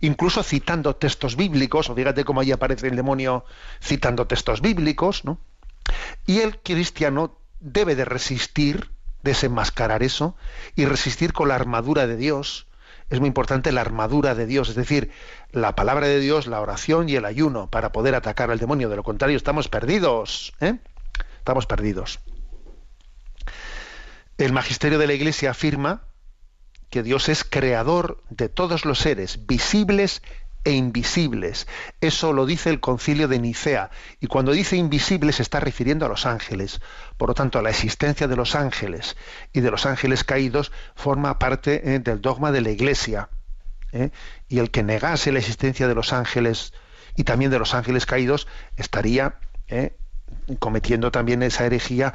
incluso citando textos bíblicos, o fíjate cómo ahí aparece el demonio citando textos bíblicos, ¿no? Y el cristiano debe de resistir, desenmascarar eso, y resistir con la armadura de Dios. Es muy importante la armadura de Dios, es decir, la palabra de Dios, la oración y el ayuno para poder atacar al demonio. De lo contrario, estamos perdidos. ¿eh? Estamos perdidos. El magisterio de la Iglesia afirma que Dios es creador de todos los seres, visibles e invisibles. Eso lo dice el concilio de Nicea. Y cuando dice invisibles se está refiriendo a los ángeles. Por lo tanto, la existencia de los ángeles y de los ángeles caídos forma parte eh, del dogma de la Iglesia. ¿eh? Y el que negase la existencia de los ángeles y también de los ángeles caídos estaría ¿eh? cometiendo también esa herejía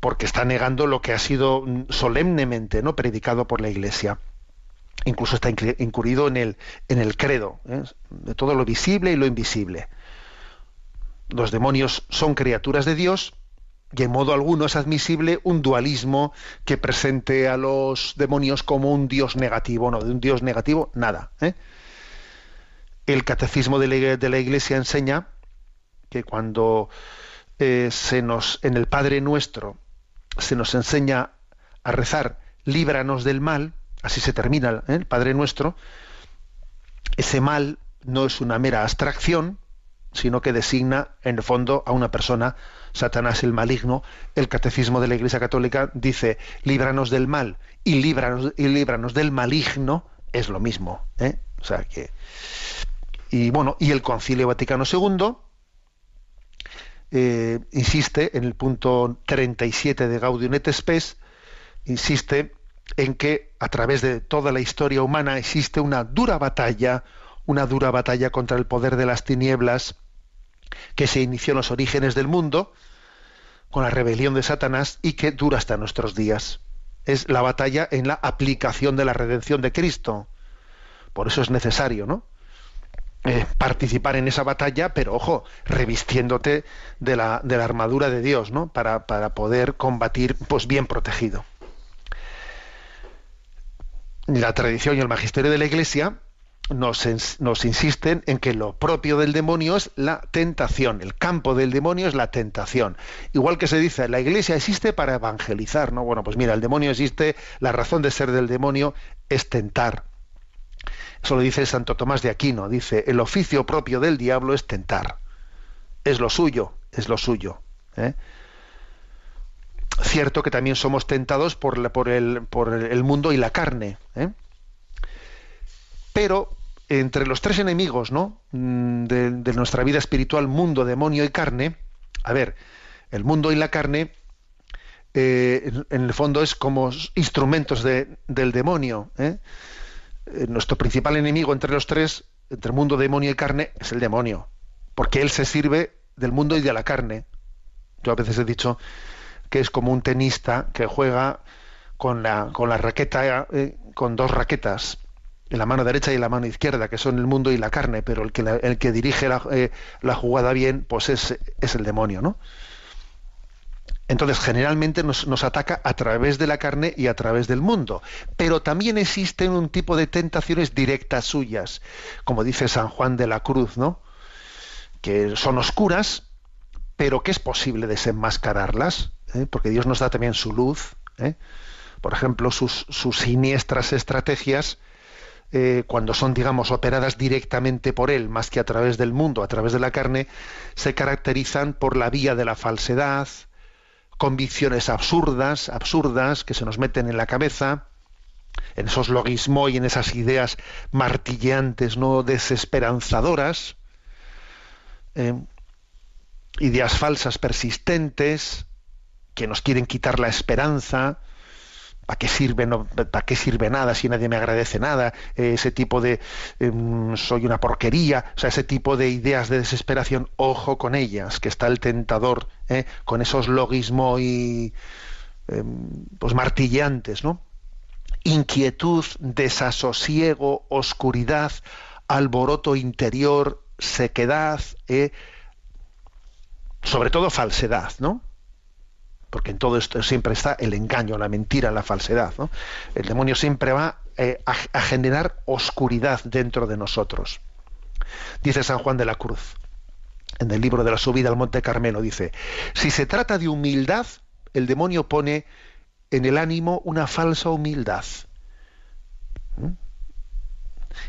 porque está negando lo que ha sido solemnemente no predicado por la Iglesia. Incluso está incurrido en el, credo, ¿eh? de todo lo visible y lo invisible. Los demonios son criaturas de Dios y en modo alguno es admisible un dualismo que presente a los demonios como un Dios negativo. No, de un Dios negativo, nada. ¿eh? El catecismo de la, de la Iglesia enseña que cuando eh, se nos, en el Padre Nuestro, se nos enseña a rezar, líbranos del mal, así se termina ¿eh? el Padre Nuestro, ese mal no es una mera abstracción, sino que designa en el fondo a una persona, Satanás el maligno. El catecismo de la Iglesia Católica dice, líbranos del mal y líbranos, y líbranos del maligno, es lo mismo. ¿eh? O sea que. Y bueno, y el Concilio Vaticano II eh, insiste en el punto 37 de Gaudium et Spes, insiste en que a través de toda la historia humana existe una dura batalla, una dura batalla contra el poder de las tinieblas que se inició en los orígenes del mundo con la rebelión de Satanás y que dura hasta nuestros días. Es la batalla en la aplicación de la redención de Cristo. Por eso es necesario, ¿no? Eh, participar en esa batalla, pero ojo, revistiéndote de la, de la armadura de Dios, ¿no? Para, para, poder combatir, pues bien protegido. La tradición y el magisterio de la Iglesia nos, insisten en que lo propio del demonio es la tentación, el campo del demonio es la tentación. Igual que se dice, la Iglesia existe para evangelizar, ¿no? Bueno, pues mira, el demonio existe, la razón de ser del demonio es tentar eso lo dice Santo Tomás de Aquino. Dice, el oficio propio del diablo es tentar. Es lo suyo, es lo suyo. ¿eh? Cierto que también somos tentados por, el, por el, mundo y la carne. ¿eh? Pero entre los tres enemigos ¿no? Mm, de, nuestra vida espiritual, mundo, demonio y carne, a ver, el mundo y la carne, eh, en, el fondo es como instrumentos de, del demonio. ¿eh? Nuestro principal enemigo entre los tres, entre mundo, demonio y carne, es el demonio, porque él se sirve del mundo y de la carne. Yo a veces he dicho que es como un tenista que juega con la, con raqueta, eh, con dos raquetas, en la mano derecha y en la mano izquierda, que son el mundo y la carne, pero el que, el que dirige la, eh, la jugada bien, pues es, es el demonio, ¿no? Entonces, generalmente nos, nos, ataca a través de la carne y a través del mundo. Pero también existen un tipo de tentaciones directas suyas, como dice San Juan de la Cruz, ¿no? Que son oscuras, pero que es posible desenmascararlas, ¿eh? porque Dios nos da también su luz. ¿eh? Por ejemplo, sus, siniestras estrategias, eh, cuando son, digamos, operadas directamente por Él, más que a través del mundo, a través de la carne, se caracterizan por la vía de la falsedad, convicciones absurdas, absurdas, que se nos meten en la cabeza, en esos logismos y en esas ideas martilleantes, no desesperanzadoras, eh, ideas falsas persistentes que nos quieren quitar la esperanza, ¿Para qué sirve no, para qué sirve nada si nadie me agradece nada? Ese tipo de em, soy una porquería, o sea, ese tipo de ideas de desesperación, ojo con ellas, que está el tentador eh, con esos logismos y em, pues martilleantes, ¿no? Inquietud, desasosiego, oscuridad, alboroto interior, sequedad, eh, sobre todo falsedad, ¿no? Porque en todo esto siempre está el engaño, la mentira, la falsedad. El demonio siempre va eh, a, generar oscuridad dentro de nosotros. Dice San Juan de la Cruz, en el libro de la subida al Monte Carmelo, dice, si se trata de humildad, el demonio pone en el ánimo una falsa humildad. ¿Mm?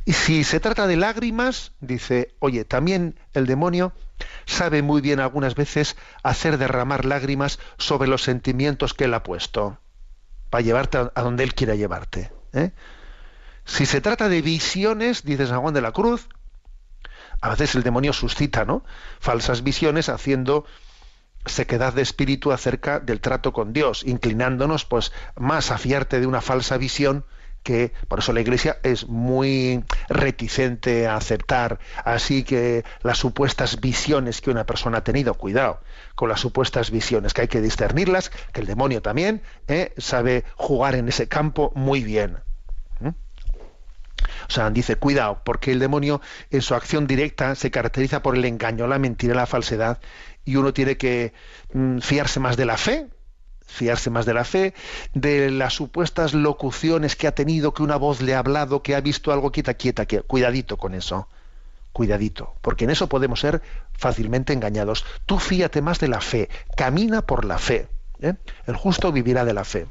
Y si se trata de lágrimas, dice, oye, también el demonio sabe muy bien algunas veces hacer derramar lágrimas sobre los sentimientos que él ha puesto, para llevarte a donde él quiera llevarte. ¿eh? Si se trata de visiones, dice San Juan de la Cruz, a veces el demonio suscita ¿no? falsas visiones haciendo sequedad de espíritu acerca del trato con Dios, inclinándonos pues más a fiarte de una falsa visión que por eso la Iglesia es muy reticente a aceptar así que las supuestas visiones que una persona ha tenido, cuidado con las supuestas visiones, que hay que discernirlas, que el demonio también ¿eh? sabe jugar en ese campo muy bien. O sea, dice, cuidado, porque el demonio en su acción directa se caracteriza por el engaño, la mentira, la falsedad, y uno tiene que mm, fiarse más de la fe, fiarse más de la fe, de las supuestas locuciones que ha tenido, que una voz le ha hablado, que ha visto algo quieta, quieta, quieta. Cuidadito con eso. Cuidadito, porque en eso podemos ser fácilmente engañados. Tú fíate más de la fe, camina por la fe. ¿eh? El justo vivirá de la fe.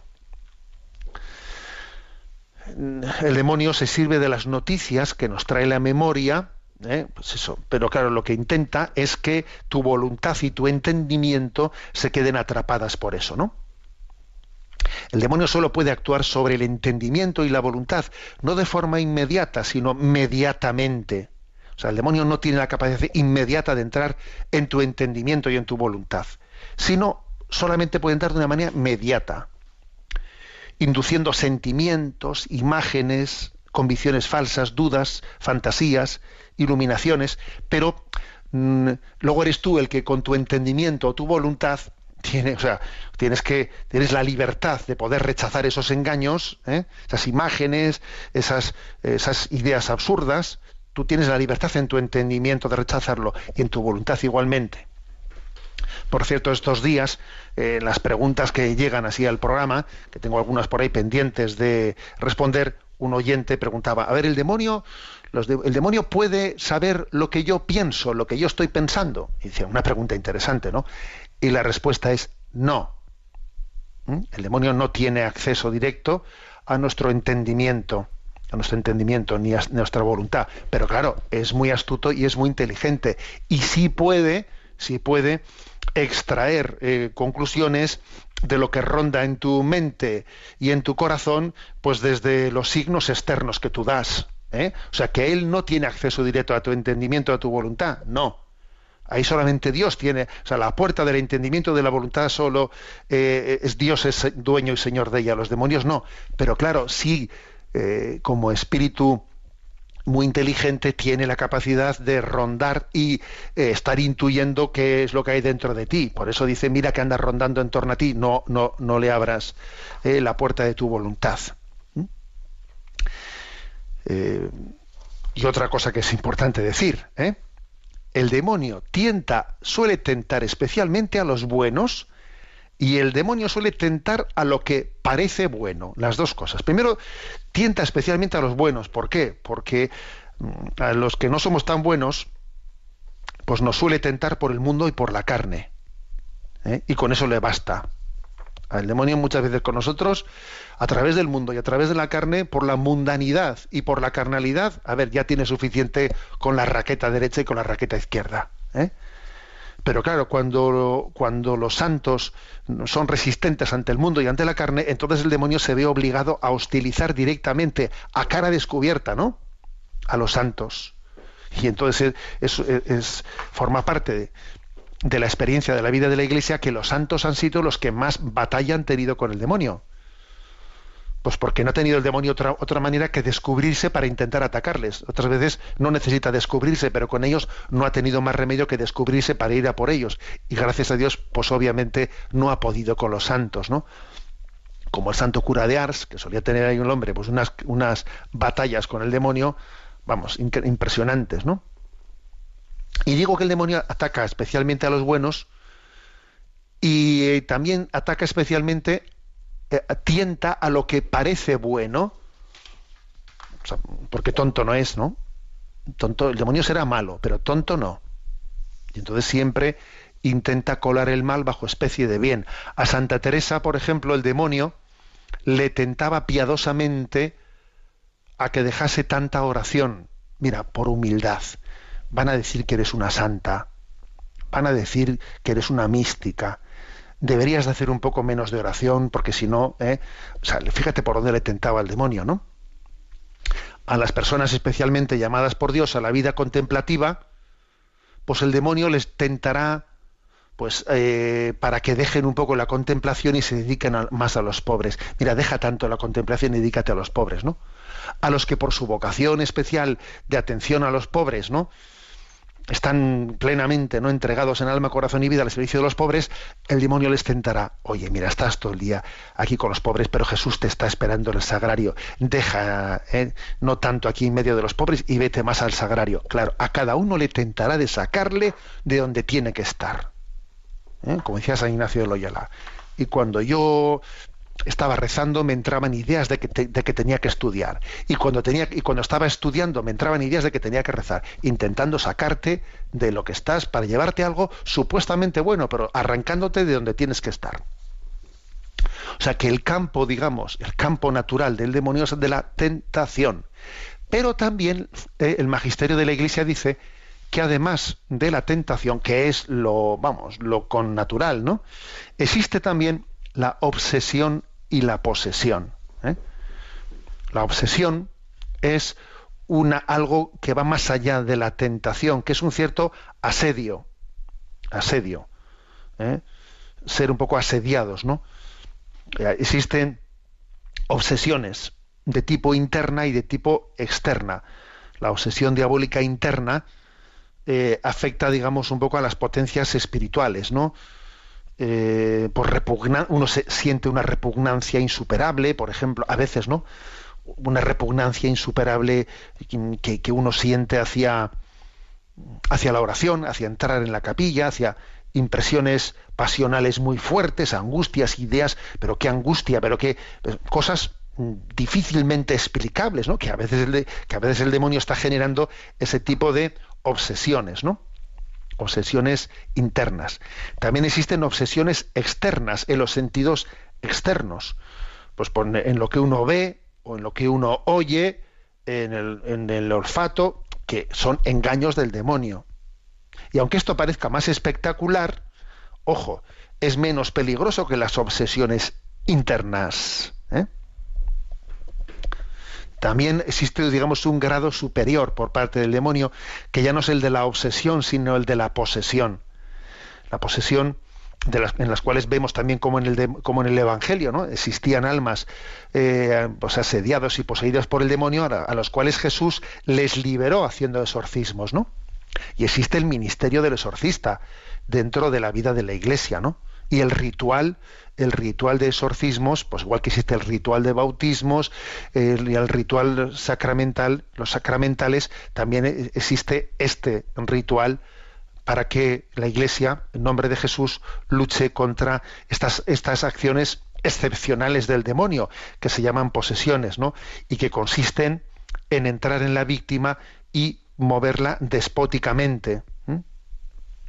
El demonio se sirve de las noticias que nos trae la memoria, ¿eh? pues eso. Pero claro, lo que intenta es que tu voluntad y tu entendimiento se queden atrapadas por eso, ¿no? El demonio solo puede actuar sobre el entendimiento y la voluntad, no de forma inmediata, sino mediatamente. O sea, el demonio no tiene la capacidad inmediata de entrar en tu entendimiento y en tu voluntad, sino solamente puede entrar de una manera mediata, induciendo sentimientos, imágenes, convicciones falsas, dudas, fantasías, iluminaciones, pero mm, luego eres tú el que con tu entendimiento o tu voluntad o sea, tienes que tienes la libertad de poder rechazar esos engaños, ¿eh? esas imágenes, esas, esas ideas absurdas. Tú tienes la libertad en tu entendimiento de rechazarlo y en tu voluntad igualmente. Por cierto, estos días, eh, las preguntas que llegan así al programa, que tengo algunas por ahí pendientes de responder, un oyente preguntaba, a ver, el demonio, el demonio puede saber lo que yo pienso, lo que yo estoy pensando. Y dice, una pregunta interesante, ¿no? Y la respuesta es no. ¿Mm? El demonio no tiene acceso directo a nuestro entendimiento, a nuestro entendimiento ni a nuestra voluntad. Pero claro, es muy astuto y es muy inteligente. Y sí puede, sí puede extraer eh, conclusiones de lo que ronda en tu mente y en tu corazón, pues desde los signos externos que tú das. ¿eh? O sea, que él no tiene acceso directo a tu entendimiento, a tu voluntad. No. Ahí solamente Dios tiene, o sea, la puerta del entendimiento de la voluntad solo eh, es Dios es dueño y señor de ella, los demonios no. Pero claro, sí, eh, como espíritu muy inteligente tiene la capacidad de rondar y eh, estar intuyendo qué es lo que hay dentro de ti. Por eso dice, mira que andas rondando en torno a ti, no, no, no le abras la puerta de tu voluntad. ¿Mm? y otra cosa que es importante decir, ¿eh? El demonio tienta, suele tentar especialmente a los buenos y el demonio suele tentar a lo que parece bueno, las dos cosas. Primero, tienta especialmente a los buenos. ¿Por qué? Porque mm, a los que no somos tan buenos, pues nos suele tentar por el mundo y por la carne. ¿eh? Y con eso le basta. El demonio muchas veces con nosotros, a través del mundo y a través de la carne, por la mundanidad y por la carnalidad, a ver, ya tiene suficiente con la raqueta derecha y con la raqueta izquierda. ¿eh? Pero claro, cuando, cuando los santos son resistentes ante el mundo y ante la carne, entonces el demonio se ve obligado a hostilizar directamente, a cara descubierta, ¿no? A los santos. Y entonces es, es, forma parte de, de la experiencia de la vida de la Iglesia que los santos han sido los que más batalla han tenido con el demonio. Pues porque no ha tenido el demonio otra, otra manera que descubrirse para intentar atacarles. Otras veces no necesita descubrirse, pero con ellos no ha tenido más remedio que descubrirse para ir a por ellos. Y gracias a Dios, pues obviamente no ha podido con los santos, ¿no? Como el santo cura de Ars, que solía tener ahí un hombre, pues unas, unas batallas con el demonio, vamos, impresionantes, ¿no? Y digo que el demonio ataca especialmente a los buenos y eh, también ataca especialmente eh, tienta a lo que parece bueno, porque tonto no es, ¿no? Tonto, el demonio será malo, pero tonto no. Y entonces siempre intenta colar el mal bajo especie de bien. A Santa Teresa, por ejemplo, el demonio le tentaba piadosamente a que dejase tanta oración. Mira, por humildad. Van a decir que eres una santa. Van a decir que eres una mística deberías de hacer un poco menos de oración, porque si no, ¿eh? o sea, fíjate por dónde le tentaba el demonio, ¿no? A las personas especialmente llamadas por Dios a la vida contemplativa, pues el demonio les tentará pues eh, para que dejen un poco la contemplación y se dediquen más a los pobres. Mira, deja tanto la contemplación y dedícate a los pobres, ¿no? A los que por su vocación especial de atención a los pobres, ¿no? Están plenamente no entregados en alma, corazón y vida al servicio de los pobres, el demonio les tentará, oye, mira, estás todo el día aquí con los pobres, pero Jesús te está esperando en el sagrario, deja, eh, no tanto aquí en medio de los pobres y vete más al sagrario. Claro, a cada uno le tentará de sacarle de donde tiene que estar. ¿eh? Como decía San Ignacio de Loyola. Y cuando yo estaba rezando me entraban ideas de que, de que, tenía que estudiar. Y cuando tenía y cuando estaba estudiando me entraban ideas de que tenía que rezar intentando sacarte de lo que estás para llevarte algo supuestamente bueno pero arrancándote de donde tienes que estar. O sea que el campo digamos el campo natural del demonio es de la tentación. Pero también eh, el magisterio de la iglesia dice que además de la tentación que es lo vamos lo con natural no existe también la obsesión y la posesión. ¿eh? La obsesión es una, algo que va más allá de la tentación, que es un cierto asedio. Asedio. ¿eh? Ser un poco asediados, ¿no? Eh, existen obsesiones de tipo interna y de tipo externa. La obsesión diabólica interna afecta, digamos, un poco a las potencias espirituales, ¿no? Eh, por uno siente una repugnancia insuperable, por ejemplo, a veces, ¿no? Una repugnancia insuperable que, que uno siente hacia, hacia la oración, hacia entrar en la capilla, hacia impresiones pasionales muy fuertes, angustias, ideas, pero qué angustia, pero qué pues, cosas difícilmente explicables, ¿no? Que a veces que a veces el demonio está generando ese tipo de obsesiones, ¿no? Obsesiones internas. También existen obsesiones externas, en los sentidos externos, pues en lo que uno ve o en lo que uno oye, en el, en el olfato, que son engaños del demonio. Y aunque esto parezca más espectacular, ojo, es menos peligroso que las obsesiones internas. También existe, digamos, un grado superior por parte del demonio, que ya no es el de la obsesión, sino el de la posesión. La posesión en las cuales vemos también como en el, Evangelio, ¿no? Existían almas eh, pues y poseídas por el demonio a, a los cuales Jesús les liberó haciendo exorcismos, ¿no? Y existe el ministerio del exorcista dentro de la vida de la Iglesia, ¿no? Y el ritual el ritual de exorcismos, pues igual que existe el ritual de bautismos, el, el ritual sacramental, los sacramentales, también e, existe este ritual para que la Iglesia, en nombre de Jesús, luche contra estas, estas acciones excepcionales del demonio, que se llaman posesiones, ¿no? Y que consisten en entrar en la víctima y moverla despóticamente,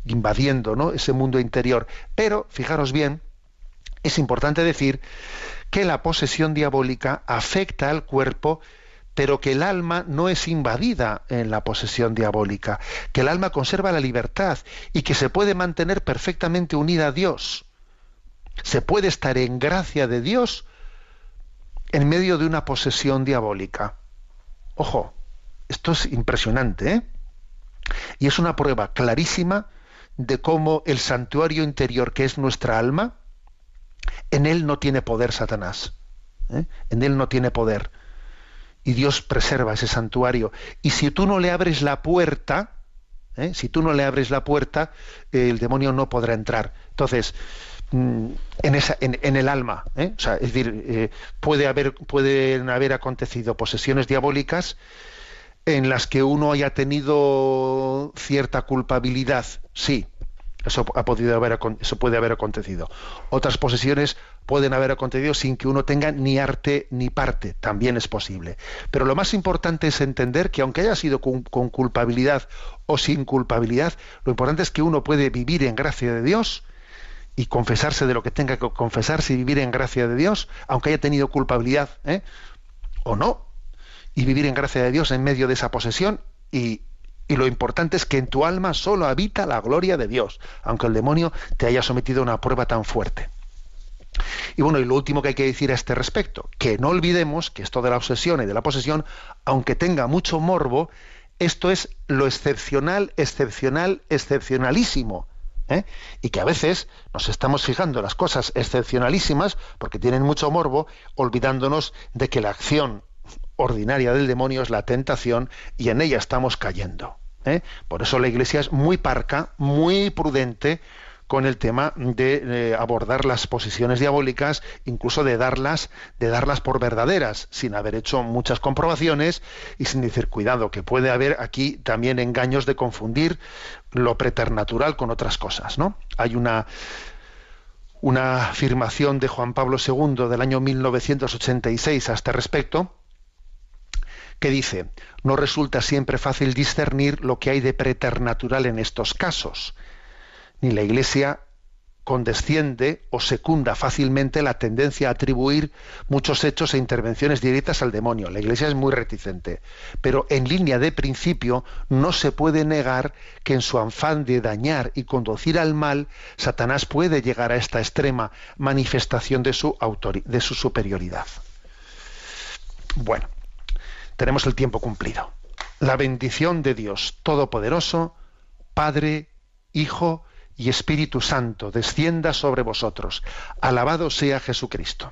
invadiendo ¿no? ese mundo interior. Pero, fijaros bien, es importante decir que la posesión diabólica afecta al cuerpo pero que el alma no es invadida en la posesión diabólica, que el alma conserva la libertad y que se puede mantener perfectamente unida a Dios. Se puede estar en gracia de Dios en medio de una posesión diabólica. Ojo, esto es impresionante, ¿eh? Y es una prueba clarísima de cómo el santuario interior que es nuestra alma, en él no tiene poder Satanás. ¿eh? En él no tiene poder. Y Dios preserva ese santuario. Y si tú no le abres la puerta, ¿eh? si tú no le abres la puerta, el demonio no podrá entrar. Entonces, mm, en, esa, en, el alma, ¿eh? o sea, es decir, puede haber, pueden haber acontecido posesiones diabólicas en las que uno haya tenido cierta culpabilidad, sí, eso, ha podido haber, eso puede haber acontecido. Otras posesiones pueden haber acontecido sin que uno tenga ni arte ni parte, también es posible. Pero lo más importante es entender que aunque haya sido con, culpabilidad o sin culpabilidad, lo importante es que uno puede vivir en gracia de Dios y confesarse de lo que tenga que confesarse y vivir en gracia de Dios, aunque haya tenido culpabilidad ¿eh? o no, y vivir en gracia de Dios en medio de esa posesión y, y lo importante es que en tu alma solo habita la gloria de Dios, aunque el demonio te haya sometido a una prueba tan fuerte. Y bueno, y lo último que hay que decir a este respecto, que no olvidemos que esto de la obsesión y de la posesión, aunque tenga mucho morbo, esto es lo excepcional, excepcional, excepcionalísimo. ¿eh? Y que a veces nos estamos fijando en las cosas excepcionalísimas, porque tienen mucho morbo, olvidándonos de que la acción ordinaria del demonio es la tentación y en ella estamos cayendo. ¿eh? Por eso la Iglesia es muy parca, muy prudente con el tema de abordar las posiciones diabólicas, incluso de darlas, de darlas por verdaderas, sin haber hecho muchas comprobaciones y sin decir cuidado, que puede haber aquí también engaños de confundir lo preternatural con otras cosas, ¿no? Hay una una afirmación de Juan Pablo II del año 1986 a este respecto, que dice, no resulta siempre fácil discernir lo que hay de preternatural en estos casos, ni la Iglesia condesciende o secunda fácilmente la tendencia a atribuir muchos hechos e intervenciones directas al demonio. La Iglesia es muy reticente, pero en línea de principio no se puede negar que en su afán de dañar y conducir al mal, Satanás puede llegar a esta extrema manifestación de su, de su superioridad. Bueno, tenemos el tiempo cumplido. La bendición de Dios Todopoderoso, Padre, Hijo y Espíritu Santo, descienda sobre vosotros. Alabado sea Jesucristo.